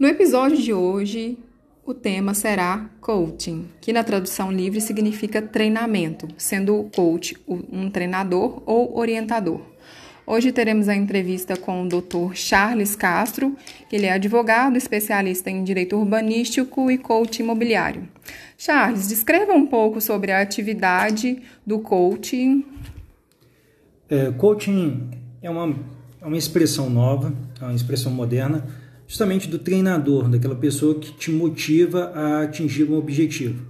No episódio de hoje, o tema será coaching, que na tradução livre significa treinamento, sendo o coach um treinador ou orientador. Hoje teremos a entrevista com o Dr. Charles Castro, ele é advogado, especialista em direito urbanístico e coach imobiliário. Charles, descreva um pouco sobre a atividade do coaching. É, coaching é uma, é uma expressão nova, é uma expressão moderna justamente do treinador, daquela pessoa que te motiva a atingir um objetivo.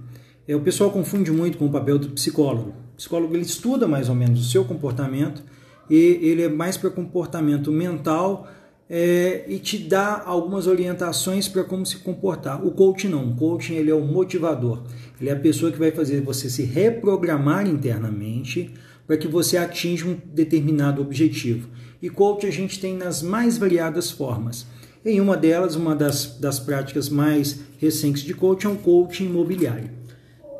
É, o pessoal confunde muito com o papel do psicólogo. O psicólogo ele estuda mais ou menos o seu comportamento e ele é mais para comportamento mental é, e te dá algumas orientações para como se comportar. O coaching não. O coaching ele é o motivador. Ele é a pessoa que vai fazer você se reprogramar internamente para que você atinja um determinado objetivo. E coaching a gente tem nas mais variadas formas. Em uma delas, uma das, das práticas mais recentes de coaching é o coaching imobiliário.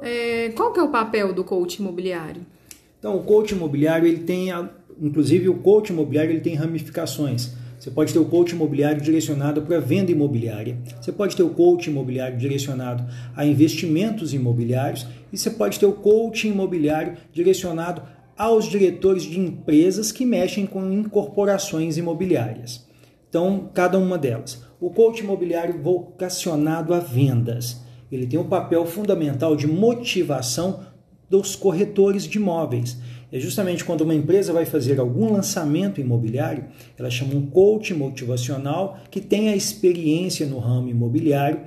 É, qual que é o papel do coaching imobiliário? Então, o coaching imobiliário, ele tem, inclusive o coaching imobiliário, ele tem ramificações. Você pode ter o coaching imobiliário direcionado para venda imobiliária. Você pode ter o coaching imobiliário direcionado a investimentos imobiliários. E você pode ter o coaching imobiliário direcionado aos diretores de empresas que mexem com incorporações imobiliárias. Então, cada uma delas. O coach imobiliário vocacionado a vendas. Ele tem um papel fundamental de motivação dos corretores de imóveis. É justamente quando uma empresa vai fazer algum lançamento imobiliário, ela chama um coach motivacional que tem a experiência no ramo imobiliário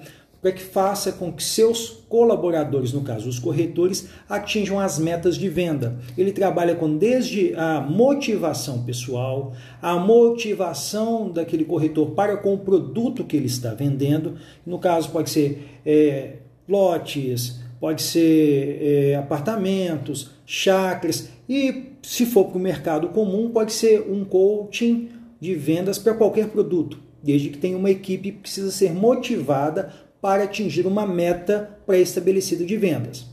para que faça com que seus colaboradores, no caso os corretores, atinjam as metas de venda. Ele trabalha com desde a motivação pessoal, a motivação daquele corretor para com o produto que ele está vendendo. No caso, pode ser é, lotes, pode ser é, apartamentos, chácaras, e se for para o mercado comum, pode ser um coaching de vendas para qualquer produto, desde que tenha uma equipe que precisa ser motivada para atingir uma meta pré-estabelecida de vendas.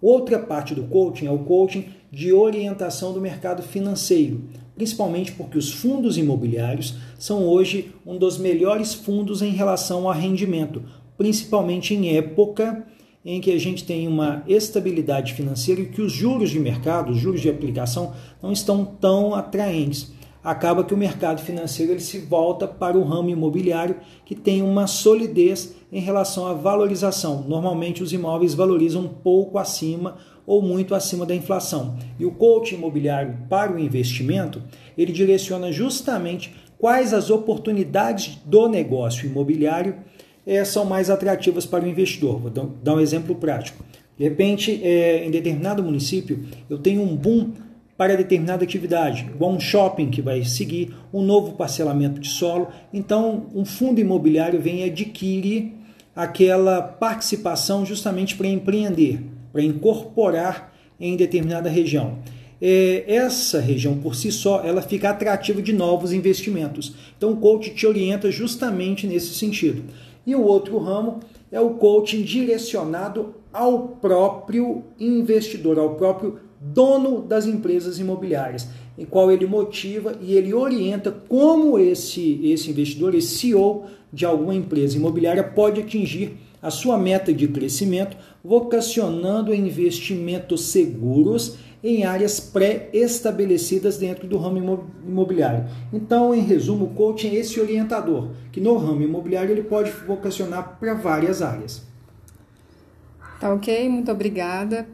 Outra parte do coaching é o coaching de orientação do mercado financeiro, principalmente porque os fundos imobiliários são hoje um dos melhores fundos em relação a rendimento, principalmente em época em que a gente tem uma estabilidade financeira e que os juros de mercado, os juros de aplicação, não estão tão atraentes acaba que o mercado financeiro ele se volta para o ramo imobiliário que tem uma solidez em relação à valorização. Normalmente os imóveis valorizam pouco acima ou muito acima da inflação. E o coaching imobiliário para o investimento, ele direciona justamente quais as oportunidades do negócio imobiliário é, são mais atrativas para o investidor. Vou dar um exemplo prático. De repente, é, em determinado município, eu tenho um boom para determinada atividade, igual um shopping que vai seguir, um novo parcelamento de solo. Então, um fundo imobiliário vem e adquire aquela participação justamente para empreender, para incorporar em determinada região. É, essa região por si só ela fica atrativa de novos investimentos. Então o coach te orienta justamente nesse sentido. E o outro ramo é o coaching direcionado ao próprio investidor, ao próprio dono das empresas imobiliárias, em qual ele motiva e ele orienta como esse, esse investidor, esse CEO de alguma empresa imobiliária pode atingir a sua meta de crescimento, vocacionando investimentos seguros em áreas pré-estabelecidas dentro do ramo imobiliário. Então, em resumo, o coaching é esse orientador, que no ramo imobiliário ele pode vocacionar para várias áreas. Tá ok? Muito obrigada